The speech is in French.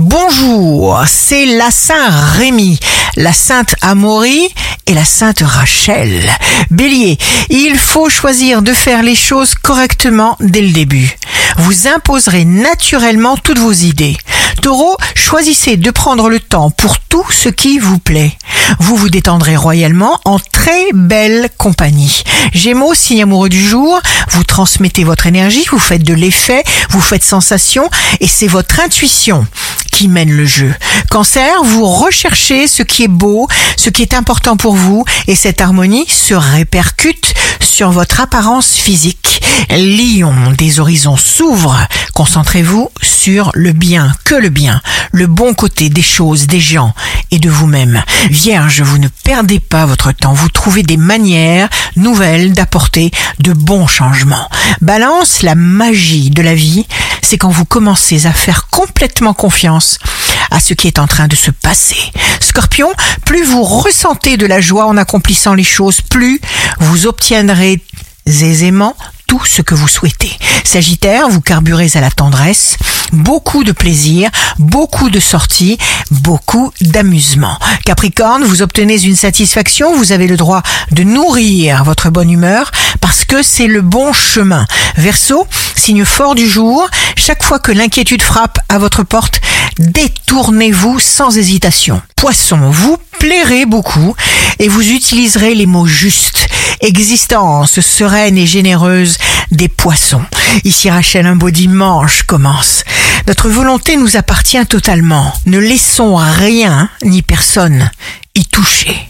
Bonjour, c'est la Saint Rémy, la Sainte Amaury et la Sainte Rachel. Bélier, il faut choisir de faire les choses correctement dès le début. Vous imposerez naturellement toutes vos idées. Taureau, choisissez de prendre le temps pour tout ce qui vous plaît. Vous vous détendrez royalement en très belle compagnie. Gémeaux, signe amoureux du jour, vous transmettez votre énergie, vous faites de l'effet, vous faites sensation et c'est votre intuition qui mène le jeu. Cancer, vous recherchez ce qui est beau, ce qui est important pour vous et cette harmonie se répercute sur votre apparence physique. Lion, des horizons s'ouvrent. Concentrez-vous sur le bien, que le bien, le bon côté des choses, des gens et de vous-même. Vierge, vous ne perdez pas votre temps, vous trouvez des manières nouvelles d'apporter de bons changements. Balance, la magie de la vie, c'est quand vous commencez à faire complètement confiance à ce qui est en train de se passer. Scorpion, plus vous ressentez de la joie en accomplissant les choses, plus vous obtiendrez aisément tout ce que vous souhaitez. Sagittaire, vous carburez à la tendresse, beaucoup de plaisir, beaucoup de sorties, beaucoup d'amusement. Capricorne, vous obtenez une satisfaction, vous avez le droit de nourrir votre bonne humeur parce que c'est le bon chemin. Verseau, signe fort du jour, chaque fois que l'inquiétude frappe à votre porte, détournez-vous sans hésitation. Poisson, vous plairez beaucoup et vous utiliserez les mots justes. Existence sereine et généreuse des poissons. Ici Rachel, un beau dimanche commence. Notre volonté nous appartient totalement. Ne laissons rien ni personne y toucher.